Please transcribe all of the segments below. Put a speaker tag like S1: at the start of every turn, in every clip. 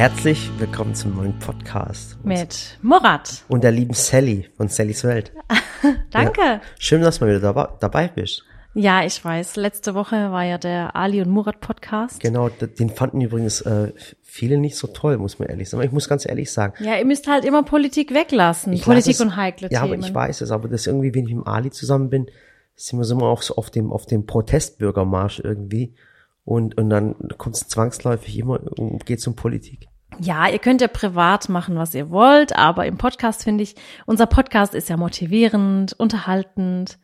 S1: Herzlich willkommen zum neuen Podcast.
S2: Mit Murat.
S1: Und der lieben Sally von Sallys Welt.
S2: Danke.
S1: Ja, schön, dass du mal wieder dabei, bist.
S2: Ja, ich weiß. Letzte Woche war ja der Ali und Murat Podcast.
S1: Genau, den fanden übrigens äh, viele nicht so toll, muss man ehrlich sagen. Ich muss ganz ehrlich sagen.
S2: Ja, ihr müsst halt immer Politik weglassen. Ich Politik es, und heikle
S1: ja,
S2: Themen.
S1: Ja, aber ich weiß es. Aber das irgendwie, wenn ich mit Ali zusammen bin, sind wir so immer auch so auf dem, auf dem Protestbürgermarsch irgendwie. Und, und dann kommt es zwangsläufig immer, geht um Politik.
S2: Ja, ihr könnt ja privat machen, was ihr wollt, aber im Podcast finde ich, unser Podcast ist ja motivierend, unterhaltend,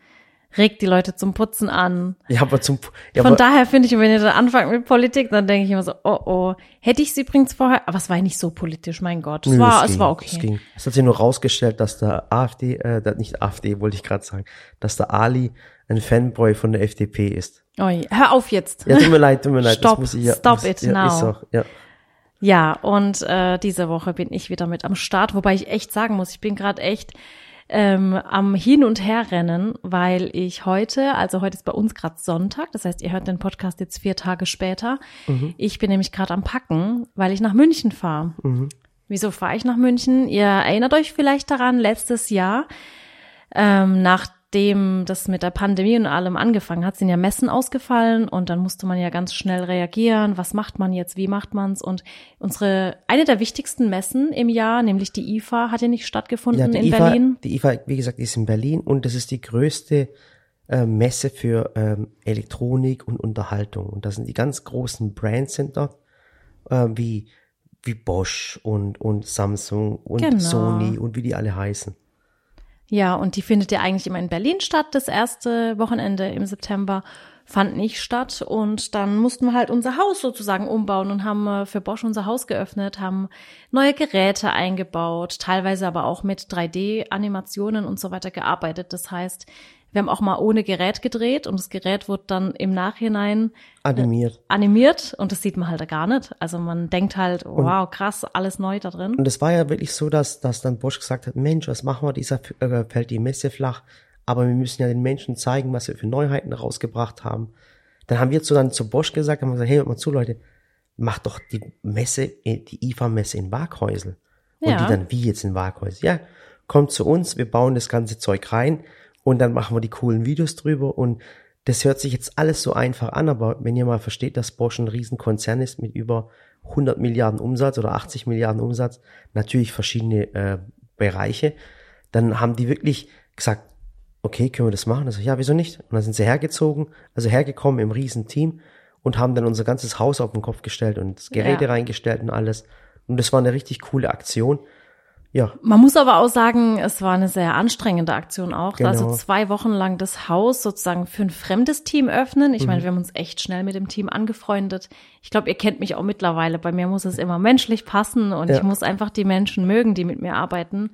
S2: regt die Leute zum Putzen an.
S1: Ja, aber zum ja,
S2: Von aber, daher finde ich, wenn ihr dann anfangt mit Politik, dann denke ich immer so, oh oh, hätte ich sie übrigens vorher, aber es war nicht so politisch, mein Gott. Es nö, war, es, ging, war okay.
S1: Es, ging. es hat sich nur rausgestellt, dass der AfD, äh, nicht AfD, wollte ich gerade sagen, dass der Ali ein Fanboy von der FDP ist.
S2: Oh, hör auf jetzt.
S1: Ja, tut mir leid, tut mir leid.
S2: Stop, das muss ich, ja, stop muss, it
S1: ja,
S2: now.
S1: Ist auch, ja.
S2: Ja, und äh, diese Woche bin ich wieder mit am Start, wobei ich echt sagen muss, ich bin gerade echt ähm, am Hin- und Herrennen, weil ich heute, also heute ist bei uns gerade Sonntag, das heißt, ihr hört den Podcast jetzt vier Tage später. Mhm. Ich bin nämlich gerade am Packen, weil ich nach München fahre. Mhm. Wieso fahre ich nach München? Ihr erinnert euch vielleicht daran, letztes Jahr, ähm, nach nachdem das mit der Pandemie und allem angefangen hat, sind ja Messen ausgefallen und dann musste man ja ganz schnell reagieren. Was macht man jetzt? Wie macht man's? Und unsere, eine der wichtigsten Messen im Jahr, nämlich die IFA, hat ja nicht stattgefunden ja, in
S1: IFA,
S2: Berlin.
S1: Die IFA, wie gesagt, ist in Berlin und das ist die größte äh, Messe für ähm, Elektronik und Unterhaltung. Und da sind die ganz großen dort, äh, wie, wie Bosch und, und Samsung und genau. Sony und wie die alle heißen.
S2: Ja, und die findet ja eigentlich immer in Berlin statt. Das erste Wochenende im September fand nicht statt. Und dann mussten wir halt unser Haus sozusagen umbauen und haben äh, für Bosch unser Haus geöffnet, haben neue Geräte eingebaut, teilweise aber auch mit 3D-Animationen und so weiter gearbeitet. Das heißt, wir haben auch mal ohne Gerät gedreht und das Gerät wird dann im Nachhinein
S1: äh, animiert.
S2: Äh, animiert und das sieht man halt gar nicht. Also man denkt halt, wow, krass, alles neu da drin.
S1: Und es war ja wirklich so, dass, dass dann Bosch gesagt hat, Mensch, was machen wir, dieser äh, fällt die Messe flach, aber wir müssen ja den Menschen zeigen, was wir für Neuheiten rausgebracht haben. Dann haben wir zu dann zu Bosch gesagt, haben wir gesagt, hey, hört mal zu, Leute, macht doch die Messe, die IFA-Messe in Waghäusel. Und ja. die dann, wie jetzt in Waghäusel? Ja, kommt zu uns, wir bauen das ganze Zeug rein und dann machen wir die coolen Videos drüber und das hört sich jetzt alles so einfach an, aber wenn ihr mal versteht, dass Bosch ein Riesenkonzern ist mit über 100 Milliarden Umsatz oder 80 Milliarden Umsatz, natürlich verschiedene äh, Bereiche, dann haben die wirklich gesagt, okay, können wir das machen? Also ja, wieso nicht? Und dann sind sie hergezogen, also hergekommen im Riesenteam und haben dann unser ganzes Haus auf den Kopf gestellt und das Geräte ja. reingestellt und alles. Und das war eine richtig coole Aktion. Ja.
S2: Man muss aber auch sagen, es war eine sehr anstrengende Aktion auch. Genau. Also zwei Wochen lang das Haus sozusagen für ein fremdes Team öffnen. Ich mhm. meine, wir haben uns echt schnell mit dem Team angefreundet. Ich glaube, ihr kennt mich auch mittlerweile. Bei mir muss es immer menschlich passen und ja. ich muss einfach die Menschen mögen, die mit mir arbeiten.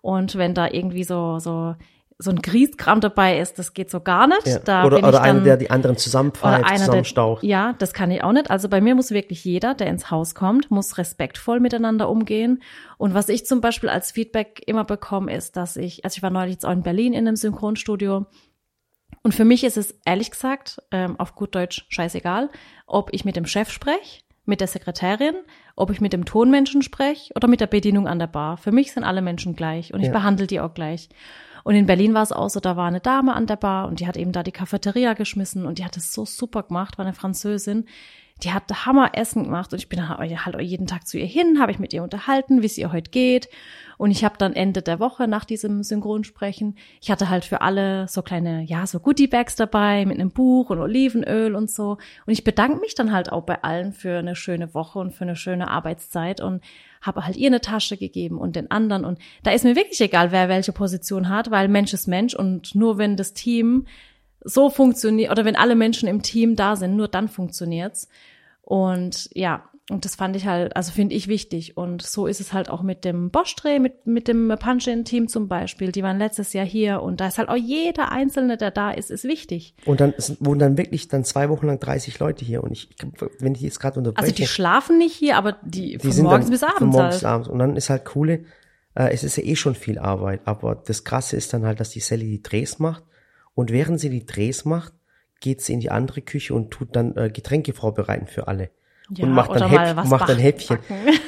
S2: Und wenn da irgendwie so, so so ein Grieskram dabei ist, das geht so gar nicht. Ja.
S1: Da oder oder einer, der die anderen zusammenpfeift, zusammenstaucht.
S2: Der, ja, das kann ich auch nicht. Also bei mir muss wirklich jeder, der ins Haus kommt, muss respektvoll miteinander umgehen. Und was ich zum Beispiel als Feedback immer bekomme, ist, dass ich, also ich war neulich jetzt auch in Berlin in einem Synchronstudio und für mich ist es ehrlich gesagt, ähm, auf gut Deutsch scheißegal, ob ich mit dem Chef spreche, mit der Sekretärin, ob ich mit dem Tonmenschen spreche oder mit der Bedienung an der Bar. Für mich sind alle Menschen gleich und ich ja. behandle die auch gleich. Und in Berlin war es auch so, da war eine Dame an der Bar und die hat eben da die Cafeteria geschmissen und die hat es so super gemacht, war eine Französin. Die hat Hammer Essen gemacht und ich bin halt jeden Tag zu ihr hin, habe ich mit ihr unterhalten, wie es ihr heute geht. Und ich habe dann Ende der Woche nach diesem Synchronsprechen, ich hatte halt für alle so kleine, ja, so Goodie-Bags dabei mit einem Buch und Olivenöl und so. Und ich bedanke mich dann halt auch bei allen für eine schöne Woche und für eine schöne Arbeitszeit und habe halt ihr eine Tasche gegeben und den anderen. Und da ist mir wirklich egal, wer welche Position hat, weil Mensch ist Mensch und nur wenn das Team so funktioniert oder wenn alle Menschen im Team da sind, nur dann funktioniert's. Und ja, und das fand ich halt, also finde ich wichtig. Und so ist es halt auch mit dem Bosch-Dreh, mit, mit dem Punch-In-Team zum Beispiel. Die waren letztes Jahr hier und da ist halt auch jeder Einzelne, der da ist, ist wichtig.
S1: Und dann wurden dann wirklich dann zwei Wochen lang 30 Leute hier. Und ich, wenn ich jetzt gerade unterbreche.
S2: Also die schlafen nicht hier, aber die,
S1: die von sind morgens bis abends. Von morgens halt. bis abends. Und dann ist halt coole, äh, es ist ja eh schon viel Arbeit, aber das Krasse ist dann halt, dass die Sally die Drehs macht. Und während sie die Drehs macht, geht sie in die andere Küche und tut dann äh, Getränke vorbereiten für alle.
S2: Ja,
S1: und macht dann, Häpp, macht dann
S2: backen.
S1: Häppchen.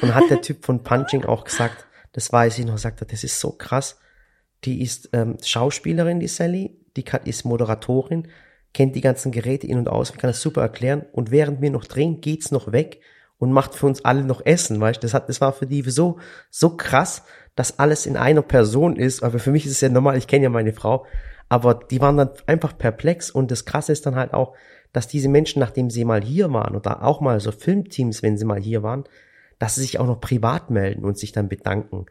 S1: Und hat der Typ von Punching auch gesagt, das weiß ich noch, sagt er, das ist so krass. Die ist ähm, Schauspielerin, die Sally, die kann, ist Moderatorin, kennt die ganzen Geräte in- und aus, kann das super erklären. Und während wir noch drehen, geht's noch weg und macht für uns alle noch Essen, weißt du? Das hat, das war für die so, so krass, dass alles in einer Person ist. Aber für mich ist es ja normal, ich kenne ja meine Frau. Aber die waren dann einfach perplex und das Krasse ist dann halt auch, dass diese Menschen, nachdem sie mal hier waren oder auch mal so Filmteams, wenn sie mal hier waren, dass sie sich auch noch privat melden und sich dann bedanken.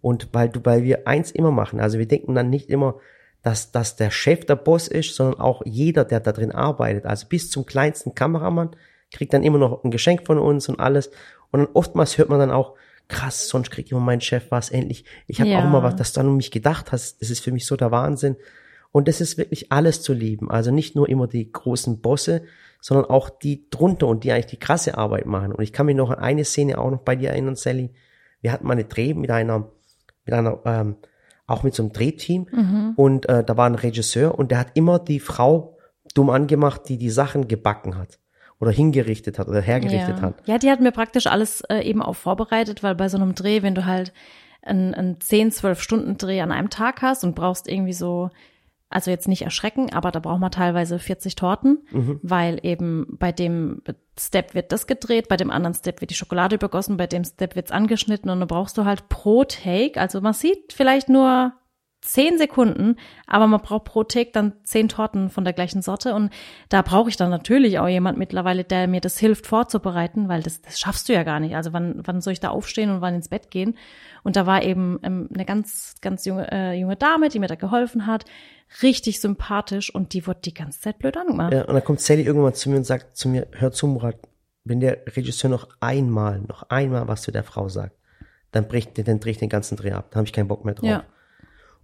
S1: Und weil du, weil wir eins immer machen, also wir denken dann nicht immer, dass, dass der Chef der Boss ist, sondern auch jeder, der da drin arbeitet, also bis zum kleinsten Kameramann, kriegt dann immer noch ein Geschenk von uns und alles. Und dann oftmals hört man dann auch, krass, sonst kriegt immer mein Chef was endlich. Ich habe
S2: Ja.
S1: auch mal was, dass du an mich gedacht hast. Das ist für mich so der Wahnsinn. Und das ist wirklich alles zu lieben. Also nicht nur immer die großen Bosse, sondern auch die drunter und die eigentlich die krasse Arbeit machen. Und ich kann mich noch an eine Szene auch noch bei dir erinnern, Sally. Wir hatten mal eine Dreh mit einer, mit einer, ähm, auch mit so einem Drehteam. Und äh, da war ein Regisseur und der hat immer die Frau dumm angemacht, die die Sachen gebacken hat. Oder hingerichtet hat oder hergerichtet
S2: ja.
S1: hat.
S2: Ja, die hat mir praktisch alles äh, eben auch vorbereitet, weil bei so einem Dreh, wenn du halt einen, einen 10, 12 Stunden Dreh an einem Tag hast und brauchst irgendwie so, also jetzt nicht erschrecken, aber da braucht man teilweise 40 Torten,
S1: Mhm.
S2: weil eben bei dem Step wird das gedreht, bei dem anderen Step wird die Schokolade übergossen, bei dem Step wird's angeschnitten und dann brauchst du halt pro Take, also man sieht vielleicht nur zehn Sekunden, aber man braucht pro Take dann zehn Torten von der gleichen Sorte und da brauche ich dann natürlich auch jemand mittlerweile, der mir das hilft vorzubereiten, weil das, das schaffst du ja gar nicht. Also wann, wann soll ich da aufstehen und wann ins Bett gehen? Und da war eben ähm, eine ganz, ganz junge, äh, junge Dame, die mir da geholfen hat, richtig sympathisch und die wurde die ganze Zeit blöd angemacht.
S1: Ja, und dann kommt Sally irgendwann zu mir und sagt zu mir, hör zu, Murat, wenn der Regisseur noch einmal, noch einmal was zu der Frau sagt, dann bricht, dann drehe ich den ganzen Dreh ab. Dann habe ich keinen Bock mehr drauf.
S2: Ja.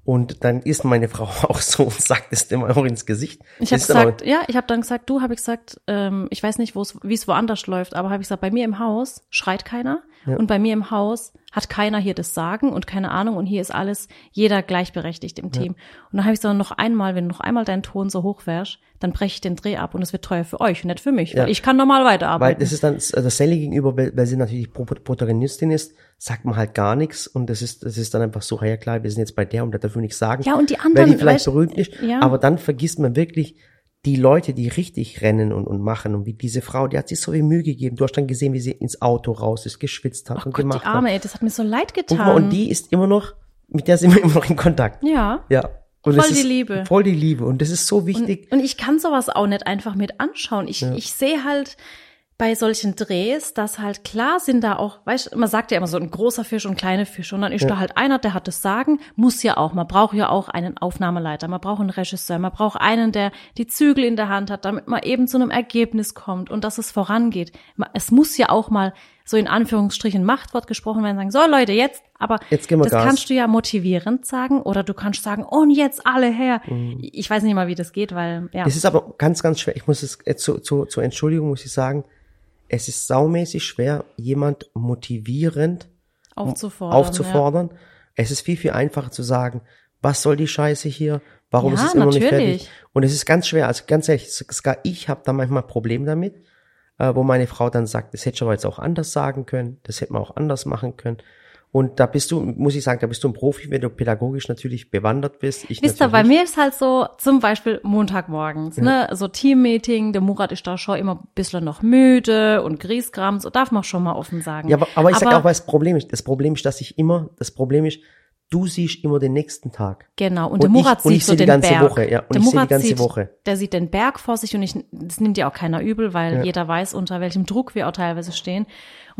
S1: Und dann ist meine Frau auch so und sagt es dem auch ins Gesicht.
S2: Ich habe gesagt, ja, ich habe dann gesagt, du habe ich gesagt, ähm, ich weiß nicht, wo es, wie es woanders läuft, aber habe ich gesagt, bei mir im Haus schreit keiner und bei mir im Haus hat keiner hier das Sagen und keine Ahnung und hier ist alles jeder gleichberechtigt im Team. Und dann habe ich gesagt, noch einmal, wenn du noch einmal deinen Ton so hoch wärst, dann breche ich den Dreh ab und es wird teuer für euch und nicht für mich,
S1: Ja.
S2: weil ich kann normal
S1: Weil
S2: weiterarbeiten.
S1: das ist dann, also Sally gegenüber, weil, weil sie natürlich Pro- Protagonistin ist, sagt man halt gar nichts und das ist, das ist dann einfach so, ja klar, wir sind jetzt bei der und da dürfen wir nichts sagen.
S2: Ja, und die
S1: Weil
S2: anderen,
S1: die vielleicht berühmt ist,
S2: ja.
S1: aber dann vergisst man wirklich die Leute, die richtig rennen und, und machen und wie diese Frau, die hat sich so viel Mühe gegeben. Du hast dann gesehen, wie sie ins Auto raus ist, geschwitzt hat
S2: Ach
S1: und
S2: Gott,
S1: gemacht
S2: die Arme,
S1: hat.
S2: ey, das hat mir so leid
S1: Und,
S2: getan.
S1: mal, und die ist immer noch, mit der sind wir immer noch in Kontakt.
S2: ja.
S1: Ja. Und
S2: Voll die Liebe.
S1: Voll die Liebe. Und das ist so wichtig.
S2: Und ich kann sowas auch nicht einfach mit anschauen. Ich, ich sehe halt bei solchen Drehs, dass halt klar sind da auch, weißt du, man sagt ja immer so ein großer Fisch und kleine Fische und dann ist da halt einer, der hat das Sagen, muss ja auch, man braucht ja auch einen Aufnahmeleiter, man braucht einen Regisseur, man braucht einen, der die Zügel in der Hand hat, damit man eben zu einem Ergebnis kommt und dass es vorangeht. Es muss ja auch mal so in Anführungsstrichen Machtwort gesprochen werden, sagen, so Leute, jetzt, aber
S1: Jetzt
S2: das
S1: Gas.
S2: kannst du ja motivierend sagen oder du kannst sagen, und jetzt alle her.
S1: Mhm.
S2: Ich weiß nicht mal, wie das geht, weil, ja.
S1: Es ist aber ganz, ganz schwer. Ich muss es äh, zu, zu, zur Entschuldigung muss ich sagen, es ist saumäßig schwer, jemand motivierend
S2: aufzufordern.
S1: aufzufordern. Es ist viel, viel einfacher zu sagen, was soll die Scheiße hier? Warum
S2: Ja,
S1: ist es immer noch nicht
S2: natürlich.
S1: fertig? Und es ist ganz schwer, also ganz ehrlich, sogar ich habe da manchmal Probleme damit, äh, wo meine Frau dann sagt, das hätte ich aber jetzt auch anders sagen können, das hätte man auch anders machen können. Und da bist du, muss ich sagen, da bist du ein Profi, wenn du pädagogisch natürlich bewandert bist. Ich
S2: Wisst ihr, bei mir ist halt so, zum Beispiel Montagmorgens, ne, so Teammeeting, der Murat ist da schon immer ein bisschen noch müde und Griesgram, so darf man schon mal offen sagen.
S1: Ja, aber, aber ich sag auch, was das Problem ist. Das Problem ist, dass ich immer, das Problem ist, du siehst immer den nächsten Tag.
S2: Genau, und,
S1: Und
S2: der Murat
S1: ich- und ich
S2: sieht so den
S1: ganze
S2: Berg.
S1: Woche, ja, und
S2: der
S1: ich sehe die
S2: Murat
S1: ganze
S2: sieht,
S1: Woche.
S2: Der sieht den Berg vor sich und ich, das nimmt ja auch keiner übel, weil jeder weiß, unter welchem Druck wir auch teilweise stehen.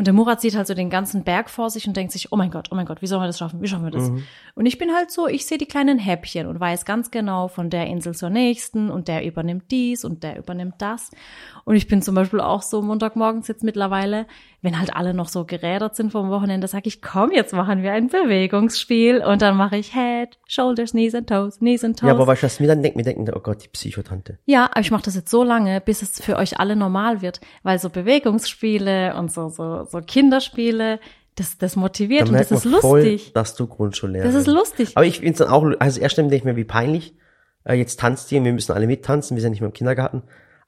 S2: Und der Murat sieht halt so den ganzen Berg vor sich und denkt sich, oh mein Gott, oh mein Gott, wie sollen wir das schaffen? Wie schaffen wir das?
S1: Mhm.
S2: Und ich bin halt so, ich sehe die kleinen Häppchen und weiß ganz genau von der Insel zur nächsten und der übernimmt dies und der übernimmt das. Und ich bin zum Beispiel auch so Montagmorgens jetzt mittlerweile, wenn halt alle noch so gerädert sind vom Wochenende, sage ich, komm, jetzt machen wir ein Bewegungsspiel und dann mache ich Head, Shoulders, Knees and Toes, Knees and Toes.
S1: Ja, aber weißt du, was mir dann denkt? Mir denken, oh Gott, die Psychotante.
S2: Ja, aber ich mache das jetzt so lange, bis es für euch alle normal wird, weil so Bewegungsspiele und so so so Kinderspiele, das das motiviert
S1: Da
S2: und das ist
S1: voll,
S2: lustig.
S1: dass du Grundschullehrerin
S2: Das ist lustig.
S1: Aber ich finde es dann auch, also erst denke ich mir, wie peinlich. Äh, jetzt tanzt ihr, wir müssen alle mittanzen, wir sind nicht mehr im Kindergarten.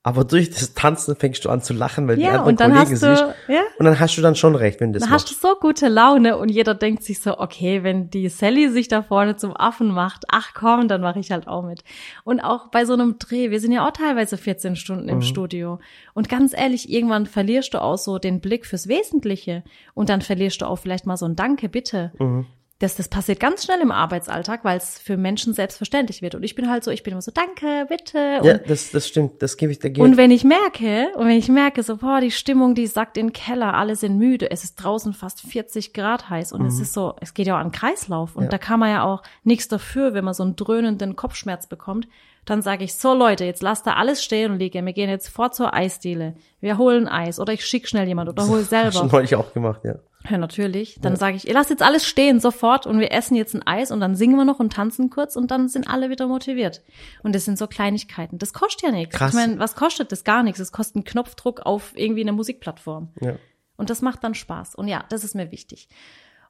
S1: Aber durch das Tanzen fängst du an zu lachen, weil die
S2: Ja,
S1: anderen
S2: und dann
S1: Kollegen
S2: hast du,
S1: siehst.
S2: ja,
S1: Und dann hast du dann schon recht, wenn du das
S2: dann hast du
S1: machst.
S2: so gute Laune und jeder denkt sich so, okay, wenn die Sally sich da vorne zum Affen macht, ach komm, dann mache ich halt auch mit. Und auch bei so einem Dreh, wir sind ja auch teilweise 14 Stunden
S1: Mhm.
S2: im Studio. Und ganz ehrlich, irgendwann verlierst du auch so den Blick fürs Wesentliche und dann verlierst du auch vielleicht mal so ein Danke, bitte.
S1: Mhm.
S2: Das, das passiert ganz schnell im Arbeitsalltag, weil es für Menschen selbstverständlich wird. Und ich bin halt so, ich bin immer so, danke, bitte. Und
S1: Ja, das, das stimmt, das gebe ich dir
S2: und wenn ich merke, und wenn ich merke, so, boah, die Stimmung, die sackt in den Keller, alle sind müde, es ist draußen fast 40 Grad heiß und es ist so, es geht ja auch an Kreislauf und
S1: Ja.
S2: da kann man ja auch nichts dafür, wenn man so einen dröhnenden Kopfschmerz bekommt. Dann sage ich, so Leute, jetzt lasst da alles stehen und liegen. Wir gehen jetzt vor zur Eisdiele. Wir holen Eis oder ich schick schnell jemand oder hol
S1: Hast du
S2: selber.
S1: neulich auch gemacht, ja.
S2: Ja, natürlich. Dann sage ich, ihr lasst jetzt alles stehen, sofort, und wir essen jetzt ein Eis und dann singen wir noch und tanzen kurz und dann sind alle wieder motiviert. Und das sind so Kleinigkeiten. Das kostet ja nichts.
S1: Krass.
S2: Ich meine, was kostet das? Gar nichts. Es kostet einen Knopfdruck auf irgendwie eine Musikplattform.
S1: ja.
S2: Und das macht dann Spaß. Und ja, das ist mir wichtig.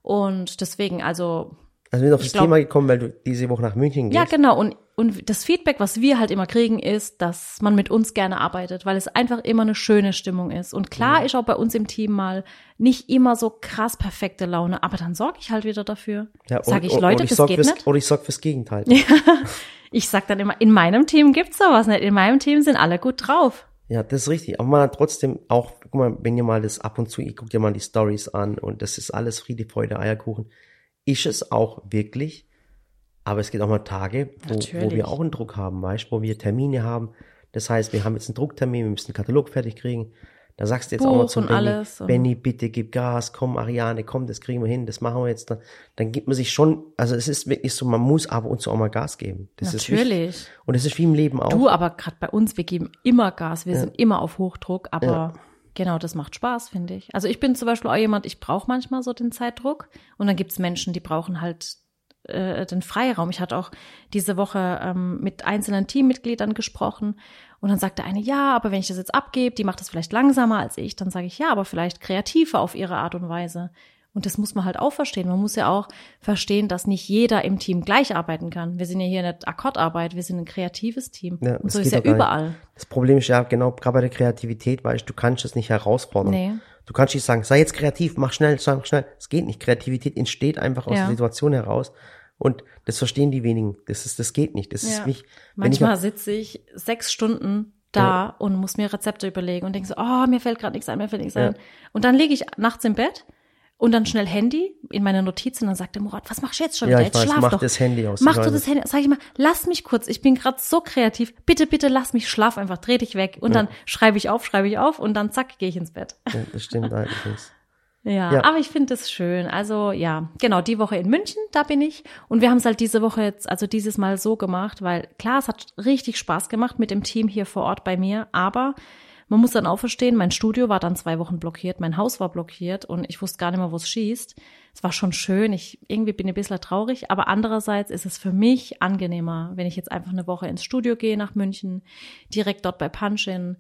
S2: Und deswegen, also,
S1: Also wir sind auf das
S2: glaub-
S1: Thema gekommen, weil du diese Woche nach München gehst.
S2: ja, genau. Und, und das Feedback, was wir halt immer kriegen, ist, dass man mit uns gerne arbeitet, weil es einfach immer eine schöne Stimmung ist. Und klar ist auch bei uns im Team mal nicht immer so krass perfekte Laune, aber dann sorge ich halt wieder dafür.
S1: Ja,
S2: Sag ich, Leute,
S1: ich
S2: das geht
S1: fürs,
S2: nicht.
S1: Oder ich sorge fürs Gegenteil.
S2: Ich sag dann immer, in meinem Team gibt's sowas nicht. In meinem Team sind alle gut drauf.
S1: Ja, das ist richtig. Aber man hat trotzdem auch, guck mal, wenn ihr mal das ab und zu, ihr guckt ihr mal die Stories an und das ist alles Friede, Freude, Eierkuchen. Ist es auch wirklich. Aber es gibt auch mal Tage, wo, wo wir auch einen Druck haben, weißt du, wo wir Termine haben. Das heißt, wir haben jetzt einen Drucktermin, wir müssen einen Katalog fertig kriegen. Da sagst du jetzt auch mal
S2: Buch
S1: zu
S2: und
S1: Benny, Benny, bitte gib Gas, komm, Ariane, komm, das kriegen wir hin, das machen wir jetzt. Dann, dann gibt man sich schon, also es ist wirklich so, man muss aber und zu auch mal Gas geben. Das.
S2: Natürlich.
S1: und es ist wie im Leben auch.
S2: Du, aber gerade bei uns, wir geben immer Gas, wir sind immer auf Hochdruck, aber genau, das macht Spaß, finde ich. Also ich bin zum Beispiel auch jemand, ich brauche manchmal so den Zeitdruck und dann gibt's Menschen, die brauchen halt äh, den Freiraum. Ich hatte auch diese Woche ähm, mit einzelnen Teammitgliedern gesprochen und dann sagte eine, ja, aber wenn ich das jetzt abgebe, die macht das vielleicht langsamer als ich, dann sage ich, ja, aber vielleicht kreativer auf ihre Art und Weise. Und das muss man halt auch verstehen. Man muss ja auch verstehen, dass nicht jeder im Team gleich arbeiten kann. Wir sind ja hier nicht Akkordarbeit, wir sind ein kreatives Team.
S1: Ja,
S2: und so ist ja
S1: gar nicht.
S2: überall.
S1: Das Problem ist ja genau, gerade bei der Kreativität, weißt du, du kannst es nicht herausfordern.
S2: Nee.
S1: Du kannst nicht sagen, sei jetzt kreativ, mach schnell, sag schnell. Es geht nicht. Kreativität entsteht einfach aus
S2: Ja.
S1: der Situation heraus. Und das verstehen die wenigen. Das ist, das geht nicht. Das ist
S2: Ja.
S1: nicht, wenn ich
S2: Manchmal sitze ich sechs Stunden da und muss mir Rezepte überlegen und denke so, oh, mir fällt gerade nichts ein, mir fällt nichts
S1: Ja.
S2: ein. Und dann liege ich nachts im Bett und dann schnell Handy in meine Notizen und dann sagt der Murat, was machst du jetzt schon
S1: Ja,
S2: wieder? Jetzt
S1: weiß,
S2: schlaf
S1: mach
S2: doch.
S1: das Handy aus.
S2: Mach du das. Handy, sag ich mal, lass mich kurz, ich bin gerade so kreativ. Bitte, bitte lass mich, schlaf einfach, dreh dich weg. Und dann schreibe ich auf, schreibe ich auf und dann zack, gehe ich ins Bett.
S1: ja, das stimmt allerdings.
S2: Ja,
S1: Ja.
S2: aber ich finde es schön. Also ja, genau, die Woche in München, da bin ich. Und wir haben es halt diese Woche jetzt, also dieses Mal so gemacht, weil klar, es hat richtig Spaß gemacht mit dem Team hier vor Ort bei mir, aber man muss dann auch verstehen, mein Studio war dann zwei Wochen blockiert, mein Haus war blockiert und ich wusste gar nicht mehr, wo es schießt. Es war schon schön, ich irgendwie bin ein bisschen traurig, aber andererseits ist es für mich angenehmer, wenn ich jetzt einfach eine Woche ins Studio gehe nach München, direkt dort bei Punchin.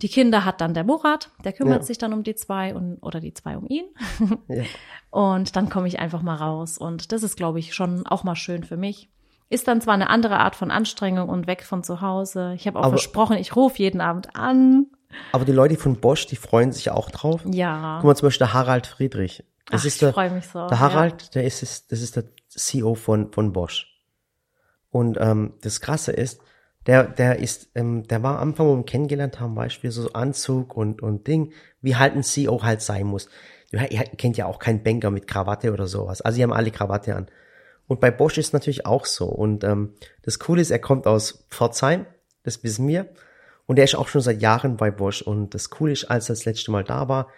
S2: Die Kinder hat dann der Murat, der kümmert
S1: Ja.
S2: sich dann um die zwei und oder die zwei um ihn.
S1: Ja.
S2: Und dann komme ich einfach mal raus. Und das ist, glaube ich, schon auch mal schön für mich. Ist dann zwar eine andere Art von Anstrengung und weg von zu Hause. Ich habe auch
S1: Aber-
S2: versprochen, ich rufe jeden Abend an.
S1: Aber die Leute von Bosch, die freuen sich auch drauf.
S2: Ja.
S1: Guck mal zum Beispiel der Harald Friedrich. Das
S2: Ach,
S1: ist
S2: ich
S1: der,
S2: freue mich so.
S1: Der Harald, der ist es, das ist der CEO von, von Bosch. Und ähm, das Krasse ist, der, der ist, ähm, der war am Anfang, wo wir ihn kennengelernt haben, Beispiel so Anzug und, und Ding, wie halt ein CEO halt sein muss. Ihr, kennt ja auch keinen Banker mit Krawatte oder sowas. Also die haben alle Krawatte an. Und bei Bosch ist es natürlich auch so. Und ähm, das Coole ist, er kommt aus Pforzheim, das wissen wir. Und er ist auch schon seit Jahren bei Bosch. Und das Coole ist, als er das letzte Mal da war,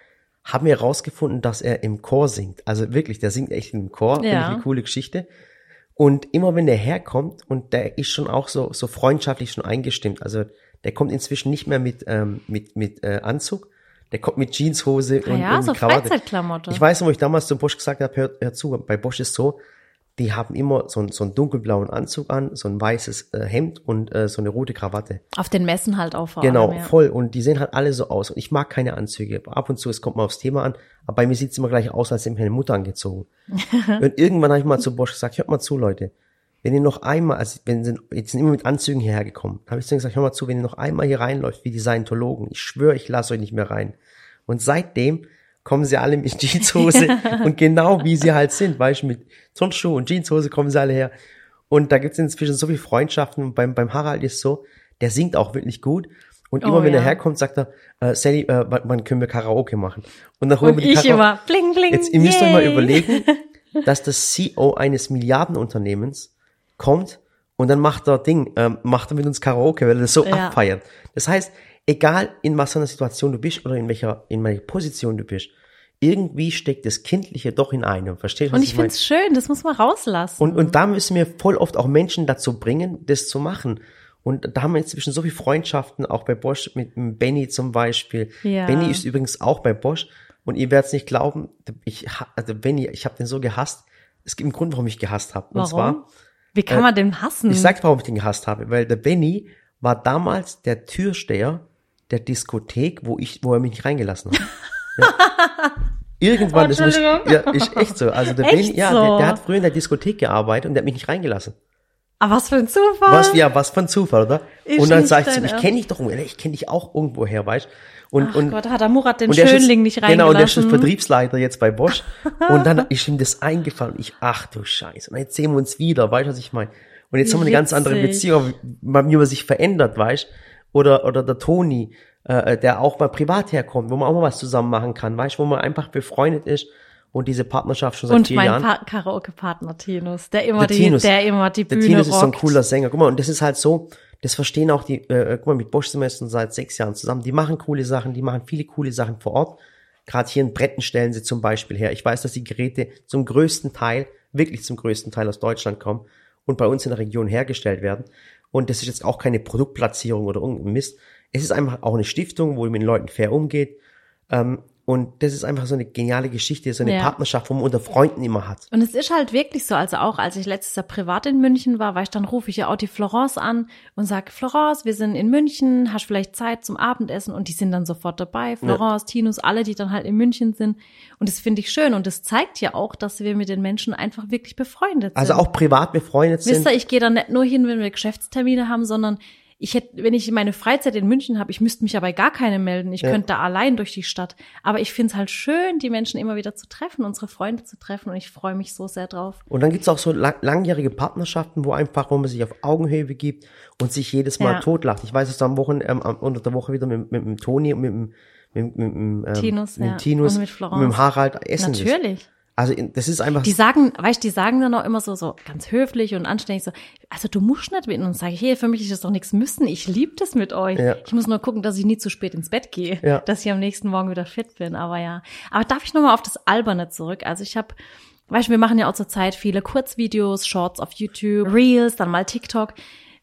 S1: haben wir herausgefunden, dass er im Chor singt. Also wirklich, der singt echt im Chor. Finde ich
S2: Ja.
S1: eine coole Geschichte. Und immer wenn der herkommt, und der ist schon auch so, so freundschaftlich schon eingestimmt. Also der kommt inzwischen nicht mehr mit, ähm, mit, mit äh, Anzug. Der kommt mit Jeanshose
S2: Ah
S1: und,
S2: ja,
S1: und
S2: so
S1: Krawatte.
S2: Freizeitklamotte.
S1: Ich weiß noch, wo ich damals zu Bosch gesagt habe, hör, hör zu, bei Bosch ist so, die haben immer so, einen- so einen dunkelblauen Anzug an, so ein weißes äh, Hemd und äh, so eine rote Krawatte.
S2: Auf den Messen halt auch vor
S1: Genau,
S2: allem. Ja.
S1: voll. Und die sehen halt alle so aus. Und ich mag keine Anzüge. Ab und zu, es kommt mal aufs Thema an, aber bei mir sieht's immer gleich aus, als hätte ich meine Mutter angezogen. und irgendwann habe ich mal zu Bosch gesagt, hört mal zu, Leute. wenn ihr noch einmal, also wenn sie jetzt sind immer mit Anzügen hierher gekommen, habe ich zu gesagt, hör mal zu, wenn ihr noch einmal hier reinläuft wie die Scientologen, ich schwöre, ich lasse euch nicht mehr rein. Und seitdem kommen sie alle mit Jeanshose und genau wie sie halt sind, weißt du, mit Turnschuhe und Jeanshose kommen sie alle her. Und da gibt es inzwischen so viele Freundschaften. Und beim, beim Harald ist so, der singt auch wirklich gut. Und immer
S2: Oh,
S1: wenn er
S2: ja.
S1: herkommt, sagt er, äh, Sally, äh, wann können wir Karaoke machen? Und dann holen
S2: Und
S1: wir die
S2: ich
S1: Karaoke.
S2: immer, bling, bling,
S1: Jetzt, ihr müsst euch mal überlegen, dass das CEO eines Milliardenunternehmens kommt und dann macht er Ding, ähm, macht er mit uns Karaoke, weil er das so
S2: Ja.
S1: abfeiert. Das heißt, egal in was für einer Situation du bist oder in welcher, in welcher Position du bist, irgendwie steckt das Kindliche doch in einem. Verstehst du,
S2: Und ich
S1: meine?
S2: find's schön, das muss man rauslassen.
S1: Und, und da müssen wir voll oft auch Menschen dazu bringen, das zu machen. Und da haben wir inzwischen so viele Freundschaften, auch bei Bosch, mit Benny zum Beispiel.
S2: Ja.
S1: Benny ist übrigens auch bei Bosch. Und ihr werdet es nicht glauben, ich, also Benny, ich habe den so gehasst. Es gibt einen Grund, warum ich gehasst habe. Und zwar,
S2: Wie kann man den hassen?
S1: ich sag, warum ich den gehasst habe, weil der Benny war damals der Türsteher der Diskothek, wo ich, wo er mich nicht reingelassen hat. Ja. Irgendwann, das muss, ja,
S2: Entschuldigung.
S1: ist echt so. Also der
S2: Echt
S1: Benny, ja,
S2: so?
S1: der, der hat früher in der Diskothek gearbeitet und der hat mich nicht reingelassen.
S2: Aber was für ein Zufall.
S1: Was, ja, was für ein Zufall, oder?
S2: Ist
S1: und dann sag ich zu ihm, ich kenne dich doch, ich kenne dich auch irgendwo her, weißt und,
S2: Ach
S1: und,
S2: Gott, hat der Murat den
S1: der ist
S2: Schönling nicht reingelassen.
S1: Genau, und der ist Vertriebsleiter jetzt bei Bosch. und dann ist ihm das eingefallen. Ich, ach du Scheiße. Und jetzt sehen wir uns wieder, weißt du, was ich meine? Und jetzt
S2: Wie
S1: haben wir eine ganz andere. Beziehung, wie man sich verändert, weißt Oder, oder der Toni, äh, der auch mal privat herkommt, wo man auch mal was zusammen machen kann, weißt wo man einfach befreundet ist und diese Partnerschaft schon seit
S2: Und
S1: vier
S2: mein
S1: Jahren.
S2: Pa- Karaoke-Partner Tinus, der immer
S1: Der
S2: die,
S1: Tinus.
S2: der immer die
S1: Der
S2: Bühne
S1: Tinus ist so ein
S2: rockt.
S1: cooler Sänger. Guck mal, und das ist halt so, das verstehen auch die, äh, guck mal, mit Bosch sind wir jetzt schon seit sechs Jahren zusammen. Die machen coole Sachen, die machen viele coole Sachen vor Ort. Gerade hier in Bretten stellen sie zum Beispiel her. Ich weiß, dass die Geräte zum größten Teil, wirklich zum größten Teil aus Deutschland kommen und bei uns in der Region hergestellt werden. Und das ist jetzt auch keine Produktplatzierung oder irgendein Mist. Es ist einfach auch eine Stiftung, wo man mit den Leuten fair umgeht. Ähm, und das ist einfach so eine geniale Geschichte, so eine
S2: Ja.
S1: Partnerschaft, wo man unter Freunden immer hat.
S2: Und es ist halt wirklich so, also auch als ich letztes Jahr privat in München war, weil ich dann rufe ich ja auch die Florence an und sage, Florence, wir sind in München, hast vielleicht Zeit zum Abendessen und die sind dann sofort dabei. Florence, Tinus, alle, die dann halt in München sind. Und das finde ich schön und das zeigt ja auch, dass wir mit den Menschen einfach wirklich befreundet sind.
S1: Also auch privat befreundet sind.
S2: Wisst ihr, ich gehe da nicht nur hin, wenn wir Geschäftstermine haben, sondern ich hätte, wenn ich meine Freizeit in München habe, ich müsste mich ja bei gar keinem melden. Ich
S1: Ja.
S2: könnte da allein durch die Stadt. Aber ich finde es halt schön, die Menschen immer wieder zu treffen, unsere Freunde zu treffen und ich freue mich so sehr drauf.
S1: Und dann gibt's auch so lang, langjährige Partnerschaften, wo einfach, wo man sich auf Augenhöhe begibt und sich jedes Mal
S2: Ja.
S1: totlacht. Ich weiß, dass du am Wochen, ähm, unter der Woche wieder mit, mit, dem Toni und mit, dem- mit, mit, mit, ähm,
S2: Tinus,
S1: mit
S2: ja.
S1: Tinus
S2: Und mit Florence.
S1: mit dem Harald essen ist. Also das ist einfach,
S2: Die sagen, weißt du, die sagen dann auch immer so, so ganz höflich und anständig so, also du musst nicht mit uns. Sage ich, hey, für mich ist das doch nichts müssen. Ich liebe das mit euch.
S1: Ja.
S2: Ich muss nur gucken, dass ich nie zu spät ins Bett gehe,
S1: Ja.
S2: dass ich am nächsten Morgen wieder fit bin. Aber ja. Aber darf ich nochmal auf das Alberne zurück? Also ich habe, weißt du, wir machen ja auch zurzeit viele Kurzvideos, Shorts auf YouTube, Reels, dann mal TikTok.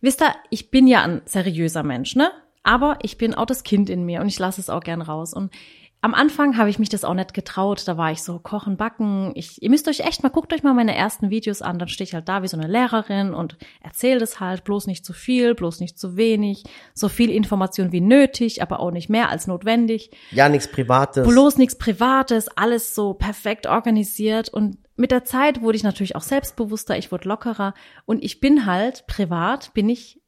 S2: Wisst ihr, ich bin ja ein seriöser Mensch, ne? Aber ich bin auch das Kind in mir und ich lasse es auch gern raus. Und am Anfang habe ich mich das auch nicht getraut. Da war ich so kochen, backen. Ich, ihr müsst euch echt mal, guckt euch mal meine ersten Videos an. Dann stehe ich halt da wie so eine Lehrerin und erzähle das halt. Bloß nicht zu viel, bloß nicht zu wenig. So viel Information wie nötig, aber auch nicht mehr als notwendig.
S1: ja nichts Privates.
S2: Bloß nichts Privates, alles so perfekt organisiert. Und mit der Zeit wurde ich natürlich auch selbstbewusster, ich wurde lockerer. Und ich bin halt privat, bin ich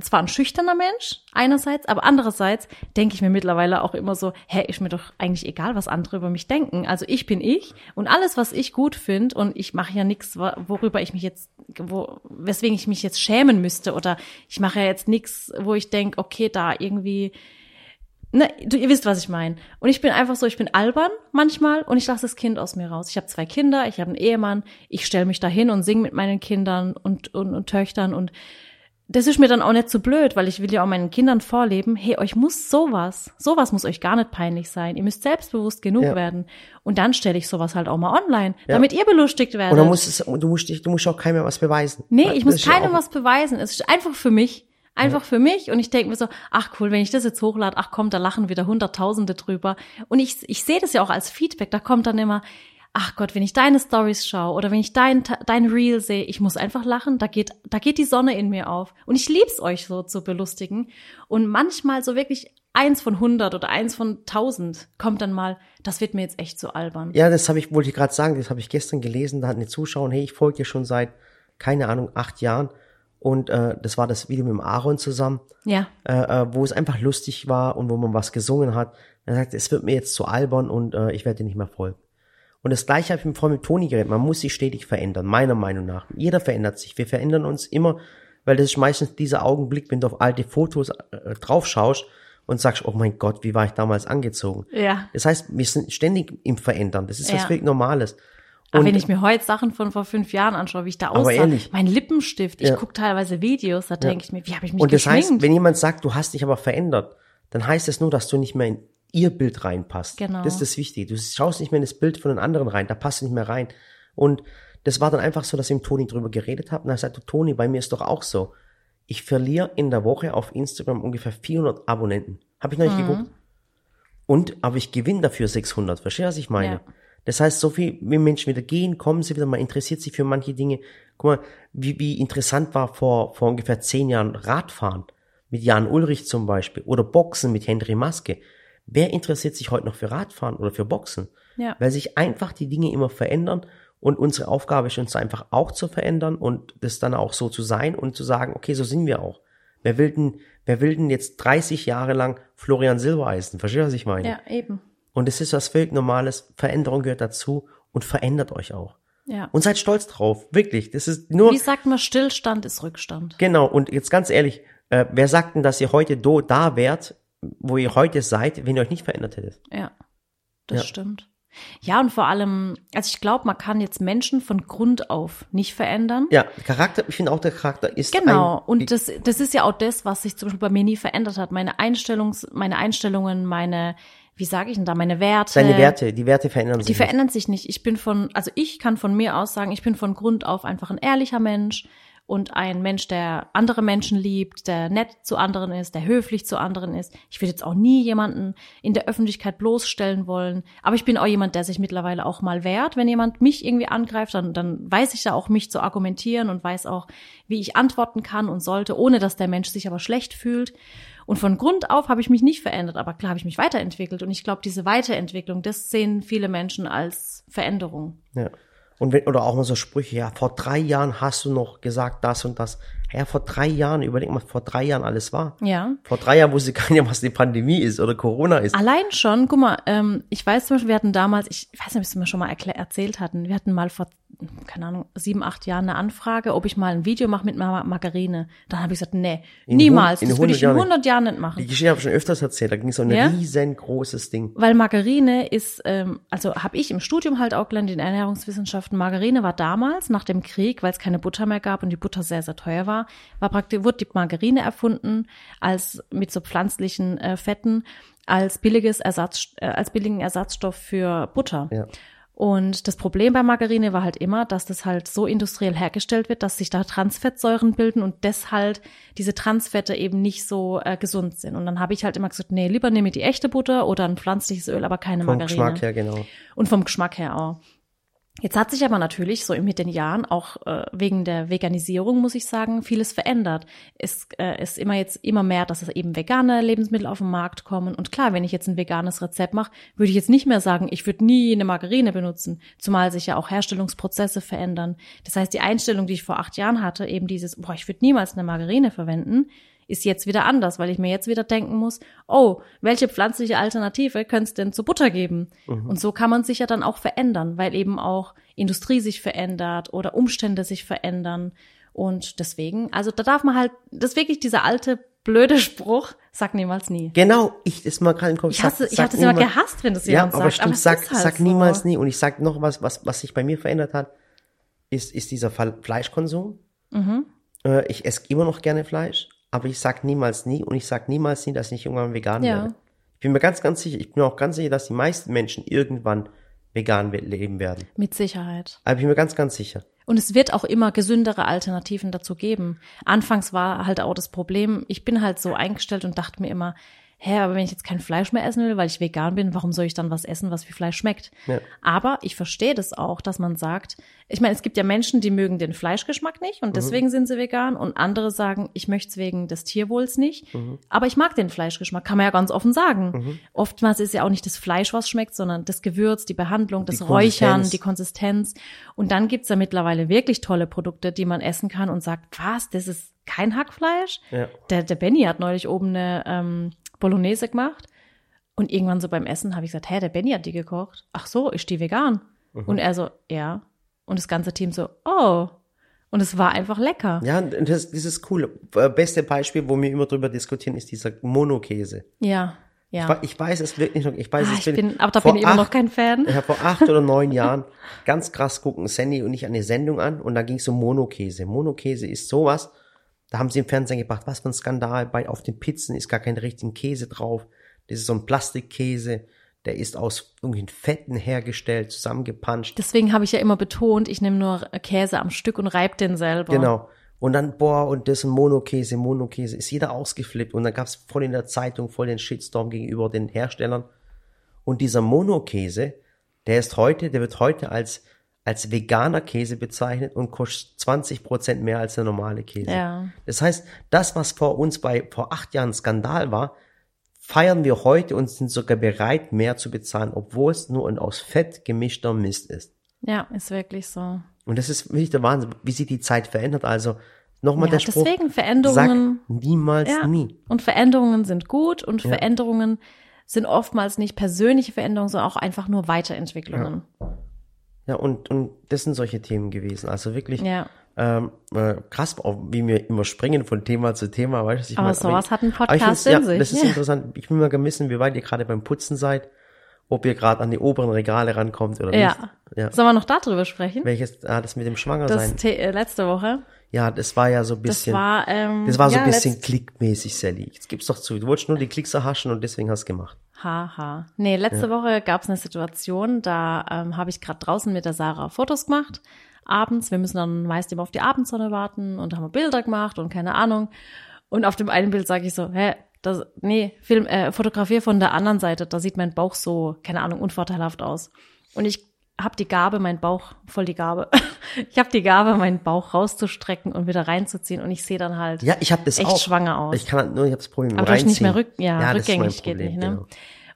S2: zwar ein schüchterner Mensch einerseits, aber andererseits denke ich mir mittlerweile auch immer so, hä, ist mir doch eigentlich egal, was andere über mich denken. Also ich bin ich und alles, was ich gut finde und ich mache ja nichts, worüber ich mich jetzt, wo, weswegen ich mich jetzt schämen müsste oder ich mache ja jetzt nichts, wo ich denke, okay, da irgendwie Ne, du, ihr wisst, was ich meine. Und ich bin einfach so, ich bin albern manchmal und ich lasse das Kind aus mir raus. Ich habe zwei Kinder, ich habe einen Ehemann, ich stelle mich da hin und singe mit meinen Kindern und, und, und Töchtern und das ist mir dann auch nicht so blöd, weil ich will ja auch meinen Kindern vorleben, hey, euch muss sowas, sowas muss euch gar nicht peinlich sein. Ihr müsst selbstbewusst genug
S1: Ja.
S2: werden. Und dann stelle ich sowas halt auch mal online,
S1: Ja.
S2: damit ihr belustigt werdet.
S1: und dann musst es, du musst du musst auch keinem was beweisen.
S2: Nee, ich
S1: Das
S2: muss
S1: ja
S2: keinem was beweisen. Es ist einfach für mich. Einfach für mich. Und ich denke mir so, ach cool, wenn ich das jetzt hochlade, ach komm, da lachen wieder Hunderttausende drüber. Und ich, ich sehe das ja auch als Feedback. Da kommt dann immer, ach Gott, wenn ich deine Stories schaue oder wenn ich dein, dein Reel sehe, ich muss einfach lachen. Da geht, da geht die Sonne in mir auf. Und ich lieb's euch so zu belustigen. Und manchmal so wirklich eins von hundert oder eins von tausend kommt dann mal, das wird mir jetzt echt zu albern.
S1: Ja, das habe ich, wollte ich gerade sagen, das habe ich gestern gelesen, da hat eine Zuschauerin, hey, ich folge dir schon seit keine Ahnung, acht Jahren. Und äh, das war das Video mit dem Aaron zusammen,
S2: Ja.
S1: äh, äh, wo es einfach lustig war und wo man was gesungen hat. Er sagte, es wird mir jetzt zu albern und äh, ich werde dir nicht mehr folgen. Und das gleiche habe ich vorhin mit Toni geredet. Man muss sich stetig verändern, meiner Meinung nach. Jeder verändert sich. Wir verändern uns immer, weil das ist meistens dieser Augenblick, wenn du auf alte Fotos äh, drauf schaust und sagst, oh mein Gott, wie war ich damals angezogen.
S2: Ja.
S1: Das heißt, wir sind ständig im Verändern. Das ist was
S2: Ja.
S1: völlig Normales.
S2: Aber
S1: Und-
S2: wenn ich mir heute Sachen von vor fünf Jahren anschaue, wie ich da
S1: Aber
S2: aussah, mein Lippenstift, ich
S1: Ja.
S2: gucke teilweise Videos, da denke ich mir, wie habe ich mich
S1: Und das
S2: geschminkt?
S1: heißt, wenn jemand sagt, du hast dich aber verändert, dann heißt es nur, dass du nicht mehr in ihr Bild reinpasst.
S2: Genau.
S1: Das ist das Wichtige. Du schaust nicht mehr in das Bild von den anderen rein, da passt du nicht mehr rein. Und das war dann einfach so, dass ich mit Toni drüber geredet habe. Und er sagte, Toni, bei mir ist doch auch so. Ich verliere in der Woche auf Instagram ungefähr 400 Abonnenten. Habe ich noch nicht
S2: Mhm.
S1: geguckt. Und, aber ich gewinne dafür 600. Verstehst du, was ich meine?
S2: Ja.
S1: Das heißt, so viel, wie Menschen wieder gehen, kommen sie wieder, man interessiert sich für manche Dinge. Guck mal, wie, wie interessant war vor, vor ungefähr zehn Jahren Radfahren mit Jan Ulrich zum Beispiel oder Boxen mit Henry Maske. Wer interessiert sich heute noch für Radfahren oder für Boxen?
S2: Ja.
S1: Weil sich einfach die Dinge immer verändern und unsere Aufgabe ist uns einfach auch zu verändern und das dann auch so zu sein und zu sagen, okay, so sind wir auch. Wer will denn, wer will denn jetzt 30 Jahre lang Florian Silbereisen? Verstehst du, was ich meine?
S2: ja, eben.
S1: Und es ist was völlig Normales. Veränderung gehört dazu und verändert euch auch.
S2: Ja.
S1: Und seid stolz drauf. Wirklich. Das ist nur,
S2: Wie sagt man, Stillstand ist Rückstand.
S1: genau. Und jetzt ganz ehrlich, äh, wer sagt denn, dass ihr heute do, da wärt, wo ihr heute seid, wenn ihr euch nicht verändert hättet?
S2: Ja, das
S1: Ja.
S2: stimmt. Ja, und vor allem, also ich glaube, man kann jetzt Menschen von Grund auf nicht verändern.
S1: Ja, Charakter, ich finde auch der Charakter ist
S2: Genau,
S1: ein,
S2: und das, das ist ja auch das, was sich zum Beispiel bei mir nie verändert hat. Meine Einstellungs, meine Einstellungen, meine, wie sage ich denn da, meine Werte.
S1: seine Werte, die Werte verändern sich.
S2: Die
S1: nicht.
S2: verändern sich nicht. Ich bin von, also ich kann von mir aus sagen, ich bin von Grund auf einfach ein ehrlicher Mensch und ein Mensch, der andere Menschen liebt, der nett zu anderen ist, der höflich zu anderen ist. Ich würde jetzt auch nie jemanden in der Öffentlichkeit bloßstellen wollen. Aber ich bin auch jemand, der sich mittlerweile auch mal wehrt. Wenn jemand mich irgendwie angreift, dann, dann weiß ich ja auch, mich zu argumentieren und weiß auch, wie ich antworten kann und sollte, ohne dass der Mensch sich aber schlecht fühlt. Und von Grund auf habe ich mich nicht verändert, aber klar habe ich mich weiterentwickelt. Und ich glaube, diese Weiterentwicklung, das sehen viele Menschen als Veränderung.
S1: Ja. Und wenn, oder auch mal so Sprüche, ja, vor drei Jahren hast du noch gesagt das und das. Ja, vor drei Jahren, überleg mal, vor drei Jahren alles war.
S2: Ja.
S1: Vor drei Jahren wusste keiner, was die Pandemie ist oder Corona ist.
S2: Allein schon, guck mal, ähm, ich weiß zum Beispiel, wir hatten damals, ich weiß nicht, ob wir es mir schon mal erzählt hatten, wir hatten mal vor, keine Ahnung, sieben, acht Jahren eine Anfrage, ob ich mal ein Video mache mit Mar Margarine. Dann habe ich gesagt, nee,
S1: In
S2: niemals, das würde ich in
S1: 100 Jahren
S2: 100 Jahren nicht
S1: Die
S2: machen.
S1: Geschichte habe ich schon öfters erzählt, da ging es um ein
S2: Ja?
S1: riesengroßes Ding.
S2: Weil Margarine ist, ähm, also habe ich im Studium halt auch gelernt in Ernährungswissenschaften. Margarine war damals nach dem Krieg, weil es keine Butter mehr gab und die Butter sehr sehr teuer war, war praktisch wurde die Margarine erfunden als mit so pflanzlichen äh, Fetten als billiges Ersatz äh, als billigen Ersatzstoff für Butter.
S1: Ja.
S2: Und das Problem bei Margarine war halt immer, dass das halt so industriell hergestellt wird, dass sich da Transfettsäuren bilden und deshalb diese Transfette eben nicht so äh, gesund sind. Und dann habe ich halt immer gesagt, nee, lieber nehme ich die echte Butter oder ein pflanzliches Öl, aber keine
S1: Vom
S2: Margarine.
S1: Geschmack her, genau.
S2: Und vom Geschmack her auch. Jetzt hat sich aber natürlich so mit den Jahren auch äh, wegen der Veganisierung, muss ich sagen, vieles verändert. Es äh, ist immer jetzt immer mehr, dass es eben vegane Lebensmittel auf den Markt kommen. Und klar, wenn ich jetzt ein veganes Rezept mache, würde ich jetzt nicht mehr sagen, ich würde nie eine Margarine benutzen, zumal sich ja auch Herstellungsprozesse verändern. Das heißt, die Einstellung, die ich vor acht Jahren hatte, eben dieses, boah, ich würde niemals eine Margarine verwenden, ist jetzt wieder anders, weil ich mir jetzt wieder denken muss, oh, welche pflanzliche Alternative könnte es denn zu Butter geben? Und so kann man sich ja dann auch verändern, weil eben auch Industrie sich verändert oder Umstände sich verändern. Und deswegen, also da darf man halt, das ist wirklich dieser alte blöde Spruch, sag niemals nie.
S1: Genau, ich ist mal gerade im Kopf.
S2: Ich,
S1: sag-
S2: hasse, ich
S1: sag
S2: hatte es immer gehasst, wenn das
S1: Ja,
S2: jemand
S1: aber
S2: sagt.
S1: stimmt,
S2: es
S1: sag,
S2: ist halt
S1: sag
S2: so.
S1: niemals nie. Und ich sag noch was, was, was sich bei mir verändert hat, ist, ist dieser Fall Fleischkonsum.
S2: Mhm.
S1: Äh, ich esse immer noch gerne Fleisch, aber ich sag niemals nie und ich sag niemals nie, dass ich nicht irgendwann vegan
S2: Ja.
S1: werde. Ich bin mir ganz, ganz sicher, ich bin mir auch ganz sicher, dass die meisten Menschen irgendwann vegan leben werden.
S2: Mit Sicherheit.
S1: Aber ich bin mir ganz, ganz sicher.
S2: Und es wird auch immer gesündere Alternativen dazu geben. Anfangs war halt auch das Problem, ich bin halt so eingestellt und dachte mir immer, hä, aber wenn ich jetzt kein Fleisch mehr essen will, weil ich vegan bin, warum soll ich dann was essen, was wie Fleisch schmeckt?
S1: Ja.
S2: Aber ich verstehe das auch, dass man sagt, ich meine, es gibt ja Menschen, die mögen den Fleischgeschmack nicht und deswegen sind sie vegan und andere sagen, ich möchte es wegen des Tierwohls nicht, aber ich mag den Fleischgeschmack, kann man ja ganz offen sagen. Oftmals ist ja auch nicht das Fleisch, was schmeckt, sondern das Gewürz, die Behandlung, das
S1: Die
S2: Räuchern,
S1: Konsistenz.
S2: die Konsistenz. Und dann gibt's ja mittlerweile wirklich tolle Produkte, die man essen kann und sagt, was, das ist kein Hackfleisch?
S1: Ja.
S2: Der, der Benny hat neulich oben eine ähm, Bolognese gemacht. Und irgendwann so beim Essen habe ich gesagt, hä, der Benny hat die gekocht. Ach so, ist die vegan?
S1: Mhm.
S2: Und er so, ja. Und das ganze Team so, oh. Und es war einfach lecker.
S1: Ja, und das, das ist cool. Äh, Beste Beispiel, wo wir immer drüber diskutieren, ist dieser Monokäse.
S2: Ja, ja.
S1: Ich, ich weiß es wirklich noch, ich weiß
S2: Ah,
S1: es
S2: ich
S1: wirklich-
S2: bin, aber da bin ich immer noch
S1: acht-
S2: kein Fan.
S1: Ja, vor acht oder neun Jahren, ganz krass gucken Sandy und ich eine Sendung an und da ging es um Monokäse. Monokäse ist sowas, da haben sie im Fernsehen gebracht, was für ein Skandal, bei auf den Pizzen ist gar kein richtigen Käse drauf. Das ist so ein Plastikkäse, der ist aus irgendwelchen Fetten hergestellt, zusammengepanscht.
S2: Deswegen habe ich ja immer betont, ich nehme nur Käse am Stück und reib den selber.
S1: Genau. Und dann, boah, und das ist ein Monokäse, Monokäse, ist jeder ausgeflippt. Und dann gab's voll in der Zeitung voll den Shitstorm gegenüber den Herstellern. Und dieser Monokäse, der ist heute, der wird heute als, als veganer Käse bezeichnet und kostet 20 Prozent mehr als der normale Käse.
S2: Ja.
S1: Das heißt, das, was vor uns bei, vor acht Jahren Skandal war, feiern wir heute und sind sogar bereit, mehr zu bezahlen, obwohl es nur ein aus Fett gemischter Mist ist.
S2: Ja, ist wirklich so.
S1: Und das ist wirklich der Wahnsinn, wie sich die Zeit verändert. Also nochmal
S2: Ja,
S1: der Spruch,
S2: deswegen Veränderungen.
S1: sag niemals
S2: Ja.
S1: nie.
S2: Und Veränderungen sind gut und
S1: Ja.
S2: Veränderungen sind oftmals nicht persönliche Veränderungen, sondern auch einfach nur Weiterentwicklungen.
S1: Ja, und, und das sind solche Themen gewesen. Also wirklich
S2: Ja.
S1: ähm, äh, krass, wie wir immer springen von Thema zu Thema. Weißt, ich
S2: Aber
S1: meine?
S2: sowas
S1: ich-
S2: hat ein
S1: aber ich
S2: Podcast
S1: find's- ja,
S2: in sich.
S1: Das ist
S2: Ja.
S1: interessant. Ich will mal gerne wissen, wie weit ihr gerade beim Putzen seid, ob ihr gerade an die oberen Regale rankommt oder
S2: Ja.
S1: nicht. Ja.
S2: Sollen wir noch darüber sprechen?
S1: Welches, ah, das mit dem
S2: Das
S1: Schwangersein.
S2: The äh, letzte Woche.
S1: Ja, das war ja so ein
S2: Das
S1: bisschen.
S2: war, ähm,
S1: das war so
S2: ja,
S1: ein bisschen klickmäßig, Sally. Jetzt gib's doch zu. Du wolltest nur die Klicks erhaschen und deswegen hast du gemacht.
S2: Haha. Nee, letzte Woche gab es eine Situation, da ähm, habe ich gerade draußen mit der Sarah Fotos gemacht. Abends, wir müssen dann meist immer auf die Abendsonne warten und haben Bilder gemacht und keine Ahnung. Und auf dem einen Bild sage ich so, hä, das, nee, Film, äh, fotografier von der anderen Seite, da sieht mein Bauch so, keine Ahnung, unvorteilhaft aus. Und ich habe die Gabe, meinen Bauch, voll die Gabe, ich habe die Gabe, meinen Bauch rauszustrecken und wieder reinzuziehen und ich sehe dann halt
S1: Ja, ich habe das
S2: echt
S1: auch.
S2: schwanger aus.
S1: Ich kann halt nur, ich habe das Problem
S2: Aber hast nicht mehr
S1: Reinziehen.
S2: rück, ja,
S1: mein
S2: rückgängig geht
S1: Problem,
S2: nicht, ne?
S1: genau.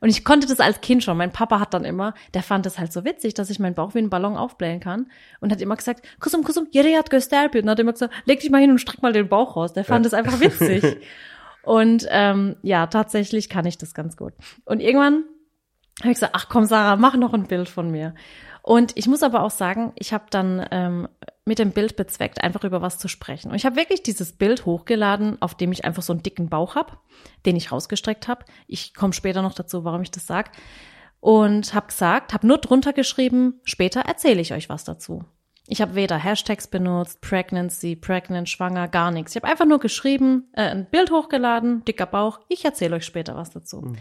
S2: Und ich konnte das als Kind schon. Mein Papa hat dann immer, der fand das halt so witzig, dass ich meinen Bauch wie einen Ballon aufblähen kann und hat immer gesagt, Kusum, Kusum, jeder hat gösterbt. Und hat immer gesagt, leg dich mal hin und streck mal den Bauch raus. Der fand das einfach witzig. und ähm, ja, tatsächlich kann ich das ganz gut. Und irgendwann habe ich gesagt, ach komm, Sarah, mach noch ein Bild von mir. Und ich muss aber auch sagen, ich habe dann ähm, mit dem Bild bezweckt, einfach über was zu sprechen. Und ich habe wirklich dieses Bild hochgeladen, auf dem ich einfach so einen dicken Bauch habe, den ich rausgestreckt habe. Ich komme später noch dazu, warum ich das sag. Und habe gesagt, habe nur drunter geschrieben, später erzähle ich euch was dazu. Ich habe weder Hashtags benutzt, Pregnancy, Pregnant, Schwanger, gar nichts. Ich habe einfach nur geschrieben, äh, ein Bild hochgeladen, dicker Bauch, ich erzähle euch später was dazu.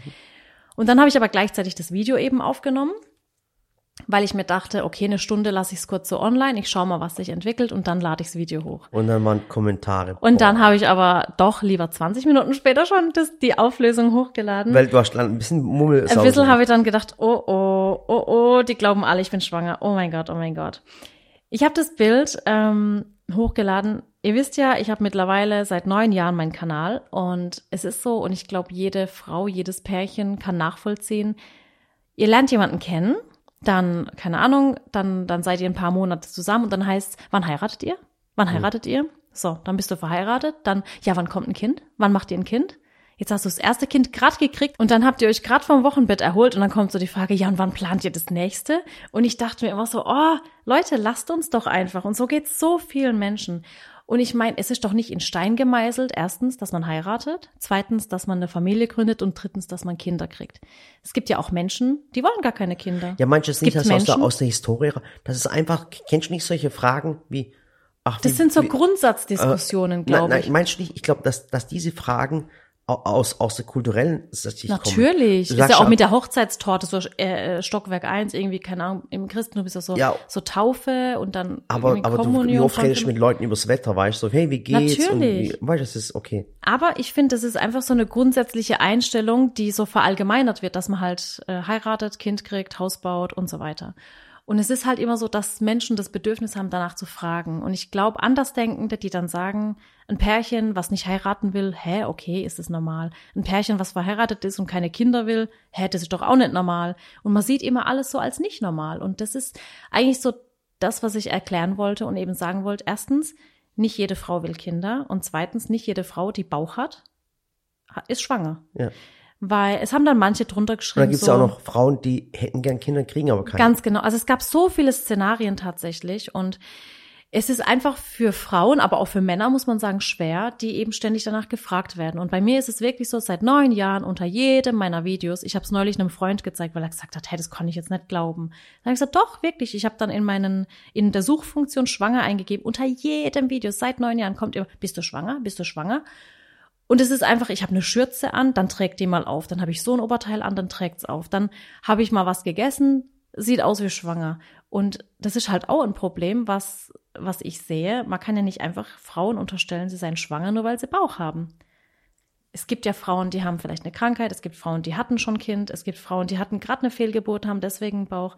S2: Und dann habe ich aber gleichzeitig das Video eben aufgenommen, weil ich mir dachte, okay, eine Stunde lasse ich es kurz so online, ich schaue mal, was sich entwickelt und dann lade ich das Video hoch.
S1: Und dann waren Kommentare.
S2: Und dann
S1: Boah.
S2: habe ich aber doch lieber 20 Minuten später schon das, die Auflösung hochgeladen.
S1: Weil du hast ein bisschen Mummel.
S2: Ein bisschen habe ich dann gedacht, oh, oh, oh, oh, die glauben alle, ich bin schwanger. Oh mein Gott, oh mein Gott. Ich habe das Bild ähm, hochgeladen. Ihr wisst ja, ich habe mittlerweile seit neun Jahren meinen Kanal und es ist so, und ich glaube, jede Frau, jedes Pärchen kann nachvollziehen. Ihr lernt jemanden kennen, dann, keine Ahnung, dann, dann seid ihr ein paar Monate zusammen und dann heißt, wann heiratet ihr? Wann heiratet ihr? So, dann bist du verheiratet, dann, ja, wann kommt ein Kind? Wann macht ihr ein Kind? Jetzt hast du das erste Kind gerade gekriegt und dann habt ihr euch gerade vom Wochenbett erholt und dann kommt so die Frage, ja, und wann plant ihr das nächste? Und ich dachte mir immer so, oh, Leute, lasst uns doch einfach. Und so geht's so vielen Menschen. Und ich meine, es ist doch nicht in Stein gemeißelt, erstens, dass man heiratet, zweitens, dass man eine Familie gründet und drittens, dass man Kinder kriegt. Es gibt ja auch Menschen, die wollen gar keine Kinder.
S1: Ja, manches nicht das aus der,
S2: Menschen-
S1: aus der Historie. Das ist einfach, kennst du nicht solche Fragen wie, ach,
S2: Das
S1: wie,
S2: sind so
S1: wie,
S2: Grundsatzdiskussionen,
S1: Nein,
S2: glaube
S1: nein,
S2: ich.
S1: meinst du nicht? Ich glaube, dass, dass diese Fragen aus, aus der kulturellen Sicht komme.
S2: Natürlich.
S1: Du
S2: Ist ja auch mit der Hochzeitstorte, so äh, Stockwerk 1, irgendwie, keine Ahnung, im Christentum ist das so,
S1: Ja.
S2: so Taufe und dann
S1: Aber, aber du, wie oft redest du mit Leuten übers Wetter, weißt du, so, hey, wie geht's?
S2: Natürlich.
S1: Und wie, weißt du, das ist okay.
S2: Aber ich finde, das ist einfach so eine grundsätzliche Einstellung, die so verallgemeinert wird, dass man halt äh, heiratet, Kind kriegt, Haus baut und so weiter. Und es ist halt immer so, dass Menschen das Bedürfnis haben, danach zu fragen. Und ich glaube, Andersdenkende, die dann sagen, ein Pärchen, was nicht heiraten will, hä, okay, ist das normal. Ein Pärchen, was verheiratet ist und keine Kinder will, hä, das ist doch auch nicht normal. Und man sieht immer alles so als nicht normal. Und das ist eigentlich so das, was ich erklären wollte und eben sagen wollte. Erstens, nicht jede Frau will Kinder. Und zweitens, nicht jede Frau, die Bauch hat, ist schwanger.
S1: Ja.
S2: Weil es haben dann manche drunter
S1: Und
S2: geschrieben.
S1: dann gibt's
S2: so,
S1: ja auch noch Frauen, die hätten gern Kinder, kriegen aber keine.
S2: Ganz genau. Also es gab so viele Szenarien tatsächlich und es ist einfach für Frauen, aber auch für Männer, muss man sagen, schwer, die eben ständig danach gefragt werden. Und bei mir ist es wirklich so, seit neun Jahren unter jedem meiner Videos, ich habe es neulich einem Freund gezeigt, weil er gesagt hat, hey, das konnte ich jetzt nicht glauben. Dann habe ich gesagt, doch, wirklich. Ich habe dann in meinen, in der Suchfunktion schwanger eingegeben. Unter jedem Video, seit neun Jahren kommt immer, bist du schwanger? Bist du schwanger? Und es ist einfach, ich habe eine Schürze an, dann trägt die mal auf. Dann habe ich so ein Oberteil an, dann trägt's auf. Dann habe ich mal was gegessen, sieht aus wie schwanger. Und das ist halt auch ein Problem, was, was ich sehe. Man kann ja nicht einfach Frauen unterstellen, sie seien schwanger, nur weil sie Bauch haben. Es gibt ja Frauen, die haben vielleicht eine Krankheit, es gibt Frauen, die hatten schon Kind, es gibt Frauen, die hatten gerade eine Fehlgeburt, haben deswegen Bauch.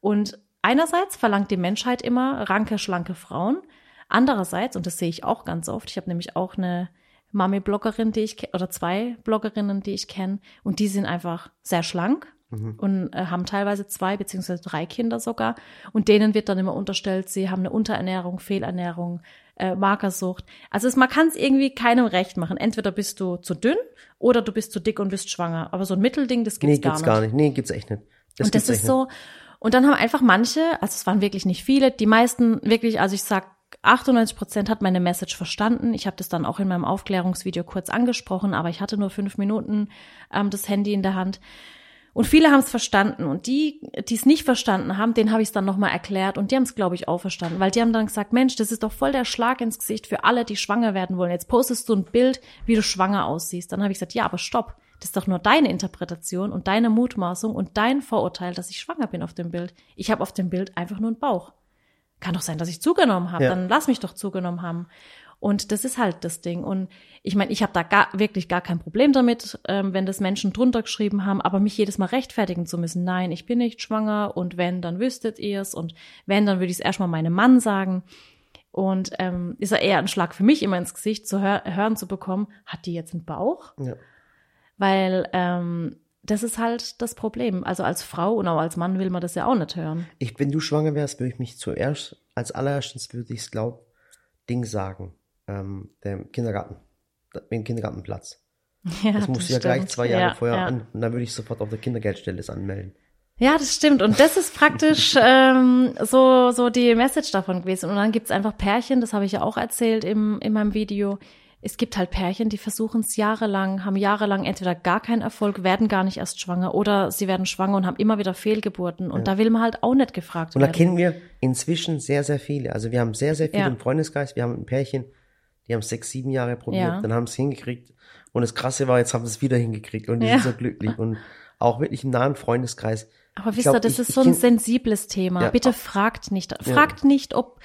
S2: Und einerseits verlangt die Menschheit immer ranke, schlanke Frauen. Andererseits, und das sehe ich auch ganz oft, ich habe nämlich auch eine Mami-Bloggerin, die ich oder zwei Bloggerinnen, die ich kenne, und die sind einfach sehr schlank und äh, haben teilweise zwei beziehungsweise drei Kinder sogar. Und denen wird dann immer unterstellt, sie haben eine Unterernährung, Fehlernährung, äh, Magersucht. Also es, man kann es irgendwie keinem recht machen. Entweder bist du zu dünn oder du bist zu dick und bist schwanger. Aber so ein Mittelding, das gibt's
S1: nee, gibt's
S2: gar
S1: gar
S2: nicht.
S1: nicht. Nee, gibt's echt nicht. Das
S2: und das ist so, und dann haben einfach manche, also es waren wirklich nicht viele, die meisten wirklich, also ich sag 98 Prozent hat meine Message verstanden. Ich habe das dann auch in meinem Aufklärungsvideo kurz angesprochen, aber ich hatte nur fünf Minuten ähm, das Handy in der Hand. Und viele haben es verstanden und die, die es nicht verstanden haben, denen habe ich es dann nochmal erklärt und die haben es, glaube ich, auch verstanden, weil die haben dann gesagt, Mensch, das ist doch voll der Schlag ins Gesicht für alle, die schwanger werden wollen. Jetzt postest du ein Bild, wie du schwanger aussiehst. Dann habe ich gesagt, ja, aber stopp, das ist doch nur deine Interpretation und deine Mutmaßung und dein Vorurteil, dass ich schwanger bin auf dem Bild. Ich habe auf dem Bild einfach nur einen Bauch. Kann doch sein, dass ich zugenommen habe.
S1: Ja.
S2: Dann lass mich doch zugenommen haben. Und das ist halt das Ding. Und ich meine, ich habe da gar, wirklich gar kein Problem damit, ähm, wenn das Menschen drunter geschrieben haben, aber mich jedes Mal rechtfertigen zu müssen. Nein, ich bin nicht schwanger und wenn, dann wüsstet ihr's und wenn, dann würde ich es erstmal meinem Mann sagen. Und ähm, ist ja eher ein Schlag für mich immer ins Gesicht zu hör hören zu bekommen, hat die jetzt einen Bauch?
S1: Ja.
S2: Weil ähm, das ist halt das Problem. Also als Frau und auch als Mann will man das ja auch nicht hören.
S1: Ich, wenn du schwanger wärst, würde ich mich zuerst, als allererstens würde ich es, glaub, Ding sagen, ähm, dem Kindergarten, dem Kindergartenplatz.
S2: Ja,
S1: Das musst du ja gleich
S2: stimmt.
S1: zwei Jahre
S2: Ja,
S1: vorher
S2: ja.
S1: an, und dann würde ich sofort auf der Kindergeldstelle das anmelden.
S2: Ja, das stimmt. Und das ist praktisch ähm, so, so die Message davon gewesen. Und dann gibt's einfach Pärchen, das habe ich ja auch erzählt im, in meinem Video. Es gibt halt Pärchen, die versuchen es jahrelang, haben jahrelang entweder gar keinen Erfolg, werden gar nicht erst schwanger oder sie werden schwanger und haben immer wieder Fehlgeburten. Und da will man halt auch nicht gefragt
S1: Und da
S2: werden.
S1: kennen wir inzwischen sehr, sehr viele. Also wir haben sehr, sehr viele
S2: Ja.
S1: im Freundeskreis. Wir haben ein Pärchen, die haben sechs, sieben Jahre probiert,
S2: Ja.
S1: dann haben es hingekriegt. Und das Krasse war, jetzt haben sie es wieder hingekriegt und die
S2: Ja.
S1: sind so glücklich. Und auch wirklich im nahen Freundeskreis.
S2: Aber wisst ihr, das
S1: ich-
S2: ist so ein sensibles Thema.
S1: Ja.
S2: Bitte fragt nicht. Fragt nicht, ob,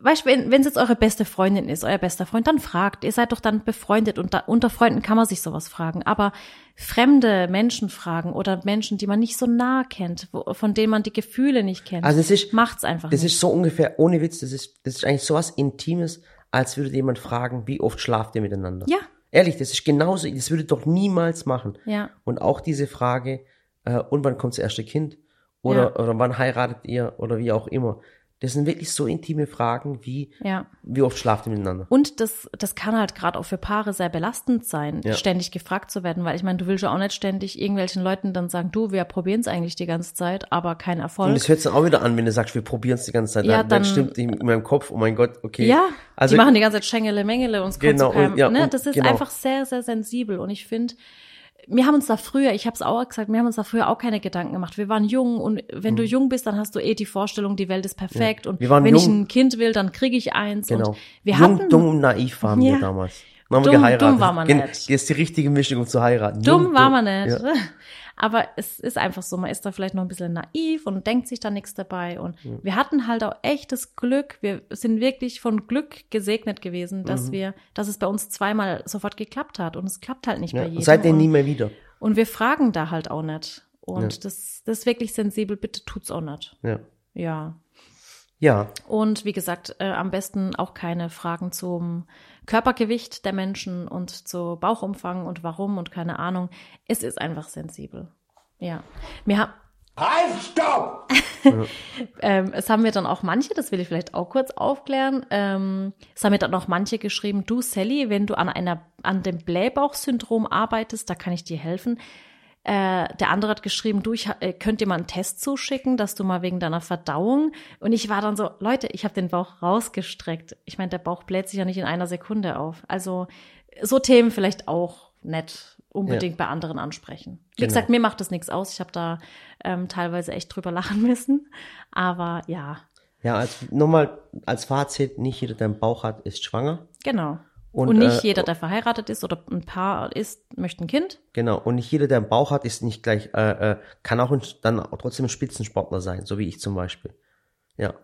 S2: weißt du, wenn es jetzt eure beste Freundin ist, euer bester Freund, dann fragt. Ihr seid doch dann befreundet und da, unter Freunden kann man sich sowas fragen. Aber fremde Menschen fragen oder Menschen, die man nicht so nah kennt, wo, von denen man die Gefühle nicht kennt,
S1: Also es ist,
S2: macht's einfach
S1: das
S2: nicht.
S1: ist so ungefähr, ohne Witz, das ist, das ist eigentlich sowas Intimes, als würde jemand fragen, wie oft schlaft ihr miteinander?
S2: Ja.
S1: Ehrlich, das ist genauso, das würde doch niemals machen.
S2: Ja.
S1: Und auch diese Frage, äh, und wann kommt das erste Kind? Oder,
S2: Ja.
S1: oder wann heiratet ihr? Oder wie auch immer. Das sind wirklich so intime Fragen wie,
S2: Ja.
S1: wie oft schlaft ihr miteinander?
S2: Und das, das kann halt gerade auch für Paare sehr belastend sein,
S1: Ja.
S2: ständig gefragt zu werden, weil ich meine, du willst ja auch nicht ständig irgendwelchen Leuten dann sagen, du, wir probieren es eigentlich die ganze Zeit, aber kein Erfolg.
S1: Und das hört sich dann auch wieder an, wenn du sagst, wir probieren es die ganze Zeit.
S2: Ja,
S1: dann, dann stimmt in meinem Kopf, oh mein Gott, okay.
S2: Ja,
S1: also
S2: die machen die ganze Zeit Schengele, Mengele und es kommt
S1: Genau,
S2: zu keinem,
S1: und- ja,
S2: ne? Das ist
S1: genau.
S2: einfach sehr, sehr sensibel und ich finde, wir haben uns da früher, ich habe es auch gesagt, wir haben uns da früher auch keine Gedanken gemacht. Wir waren jung und wenn du jung bist, dann hast du eh die Vorstellung, die Welt ist perfekt und
S1: Mhm. Wir waren
S2: wenn ich
S1: jung.
S2: ein Kind will, dann kriege ich eins
S1: Genau.
S2: und wir
S1: Jung,
S2: hatten
S1: dumm und naiv waren
S2: Ja.
S1: wir damals. Dann haben wir
S2: Dumm-
S1: geheiratet.
S2: dumm war man
S1: Gen-
S2: nicht.
S1: Das ist die richtige Mischung, um zu heiraten.
S2: Dumm war man nicht.
S1: Ja.
S2: Aber es ist einfach so, man ist da vielleicht noch ein bisschen naiv und denkt sich da nichts dabei. Und wir hatten halt auch echtes Glück. Wir sind wirklich von Glück gesegnet gewesen, dass
S1: Mhm.
S2: wir, dass es bei uns zweimal sofort geklappt hat. Und es klappt halt nicht
S1: Ja.
S2: bei jedem.
S1: Und seitdem
S2: und,
S1: nie mehr wieder.
S2: und wir fragen da halt auch nicht. Und
S1: Ja.
S2: das, das ist wirklich sensibel, bitte tut's auch nicht.
S1: Ja.
S2: Ja.
S1: Ja,
S2: Und wie gesagt, äh, am besten auch keine Fragen zum Körpergewicht der Menschen und zu Bauchumfang und warum und keine Ahnung. Es ist einfach sensibel. Ja. Wir haben,
S3: Halt, stopp!
S2: ähm, es haben mir dann auch manche, das will ich vielleicht auch kurz aufklären, ähm, es haben mir dann auch manche geschrieben, du Sally, wenn du an einer, an dem Blähbauchsyndrom arbeitest, da kann ich dir helfen. Äh, der andere hat geschrieben, du, ich äh, könnt dir mal einen Test zuschicken, dass du mal wegen deiner Verdauung. Und ich war dann so, Leute, ich habe den Bauch rausgestreckt. Ich meine, der Bauch bläht sich ja nicht in einer Sekunde auf. Also so Themen vielleicht auch nett unbedingt bei anderen ansprechen. Wie
S1: Genau.
S2: gesagt, mir macht das nichts aus. Ich habe da ähm, teilweise echt drüber lachen müssen. Aber ja,
S1: ja, als, nochmal als Fazit, nicht jeder, der einen Bauch hat, ist schwanger.
S2: genau.
S1: Und,
S2: Und, nicht
S1: äh,
S2: jeder, der verheiratet ist oder ein Paar ist, möchte ein Kind.
S1: Genau. Und nicht jeder, der einen Bauch hat, ist nicht gleich, äh, äh, kann auch ein, dann auch trotzdem ein Spitzensportler sein, so wie ich zum Beispiel. Ja,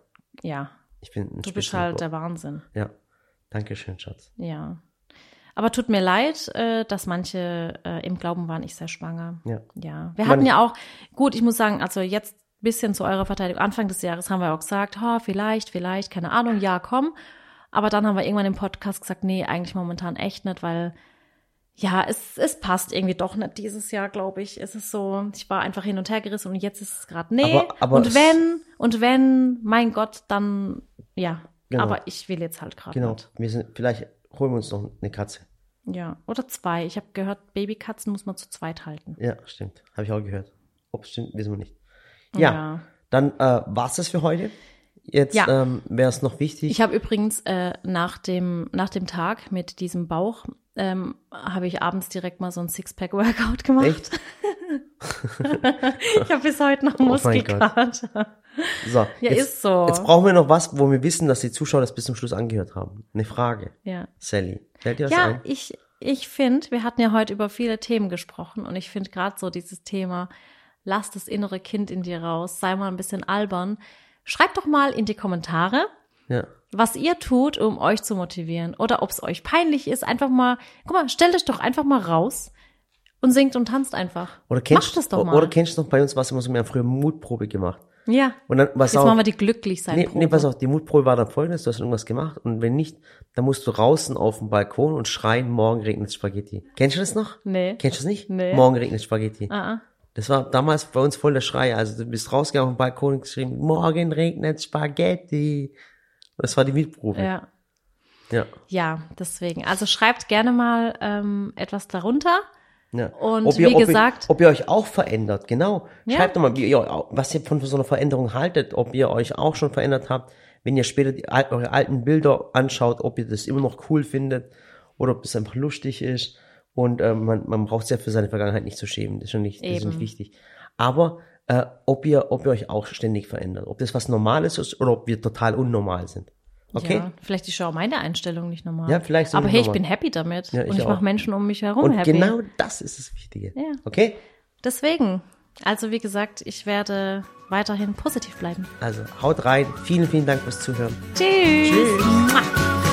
S2: Ja,
S1: ich bin ein
S2: du bist halt der. Wahnsinn.
S1: Ja, Dankeschön, Schatz.
S2: Ja. Aber tut mir leid, äh, dass manche äh, im Glauben waren, ich sei schwanger.
S1: Ja.
S2: Ja. Wir
S1: Man-
S2: hatten ja auch, gut, ich muss sagen, also jetzt bisschen zu eurer Verteidigung. Anfang des Jahres haben wir auch gesagt, ha, vielleicht, vielleicht, keine Ahnung, ja, komm. Aber dann haben wir irgendwann im Podcast gesagt, nee, eigentlich momentan echt nicht, weil ja, es, es passt irgendwie doch nicht dieses Jahr, glaube ich. Es ist so, ich war einfach hin und her gerissen und jetzt ist es gerade nee.
S1: Aber- aber
S2: und
S1: es-
S2: wenn, und wenn, mein Gott, dann ja.
S1: Genau.
S2: Aber ich will jetzt halt gerade
S1: Genau.
S2: nicht.
S1: Wir sind, vielleicht holen wir uns noch eine Katze.
S2: Ja, oder zwei. Ich habe gehört, Babykatzen muss man zu zweit halten.
S1: Ja, stimmt. Habe ich auch gehört. Ob es stimmt, wissen wir nicht. Ja,
S2: Ja.
S1: dann äh, war's das für heute. Jetzt
S2: Ja.
S1: ähm, wäre es noch wichtig.
S2: Ich habe übrigens äh, nach, dem, nach dem Tag mit diesem Bauch, ähm, habe ich abends direkt mal so ein Sixpack-Workout gemacht.
S1: Echt?
S2: ich habe bis heute noch
S1: Oh
S2: Muskelkater.
S1: So,
S2: Ja,
S1: jetzt,
S2: ist so.
S1: Jetzt brauchen wir noch was, wo wir wissen, dass die Zuschauer das bis zum Schluss angehört haben. Eine Frage.
S2: Ja,
S1: Sally, fällt dir was
S2: ja
S1: ein?
S2: ich, ich finde, wir hatten ja heute über viele Themen gesprochen und ich finde gerade so dieses Thema, lass das innere Kind in dir raus, sei mal ein bisschen albern. Schreibt doch mal in die Kommentare,
S1: Ja.
S2: was ihr tut, um euch zu motivieren. Oder ob es euch peinlich ist, einfach mal, guck mal, stellt euch doch einfach mal raus und singt und tanzt einfach.
S1: Oder kennst
S2: Macht das doch mal.
S1: Oder kennst du noch bei uns, was immer so, wir haben früher Mutprobe gemacht.
S2: ja.
S1: Und dann, was
S2: Jetzt
S1: auch,
S2: machen wir die glücklich sein.
S1: nee, nee, pass auf, die Mutprobe war dann folgendes, du hast irgendwas gemacht und wenn nicht, dann musst du draußen auf dem Balkon und schreien, morgen regnet Spaghetti. Kennst du das noch?
S2: Nee.
S1: Kennst du das nicht?
S2: Nee.
S1: Morgen regnet Spaghetti.
S2: Ah, ah.
S1: Das war damals bei uns voll der Schrei. Also du bist rausgegangen auf den Balkon und geschrieben, morgen regnet Spaghetti. Das war die Mietprobe.
S2: Ja.
S1: Ja.
S2: ja, deswegen. Also schreibt gerne mal ähm, etwas darunter.
S1: ja.
S2: Und wie gesagt-
S1: Ob ihr, ob ihr euch auch verändert, genau.
S2: Ja.
S1: Schreibt doch mal, wie ihr, was ihr von so einer Veränderung haltet, ob ihr euch auch schon verändert habt, wenn ihr später die, eure alten Bilder anschaut, ob ihr das immer noch cool findet oder ob es einfach lustig ist. Und ähm, man, man braucht sich ja für seine Vergangenheit nicht zu schämen. Das ist schon nicht, das ist nicht wichtig. Aber äh, ob ihr, ob ihr euch auch ständig verändert, ob das was Normales ist oder ob wir total unnormal sind. Okay?
S2: Ja, vielleicht ist auch meine Einstellung nicht normal.
S1: Ja, vielleicht sind
S2: Aber hey, ich
S1: normal.
S2: bin happy damit.
S1: Ja, ich
S2: und ich mache Menschen um mich herum
S1: Und
S2: happy.
S1: genau das ist das Wichtige.
S2: Ja.
S1: Okay?
S2: Deswegen. Also wie gesagt, ich werde weiterhin positiv bleiben.
S1: Also haut rein. Vielen, vielen Dank fürs Zuhören.
S2: Tschüss.
S1: Tschüss.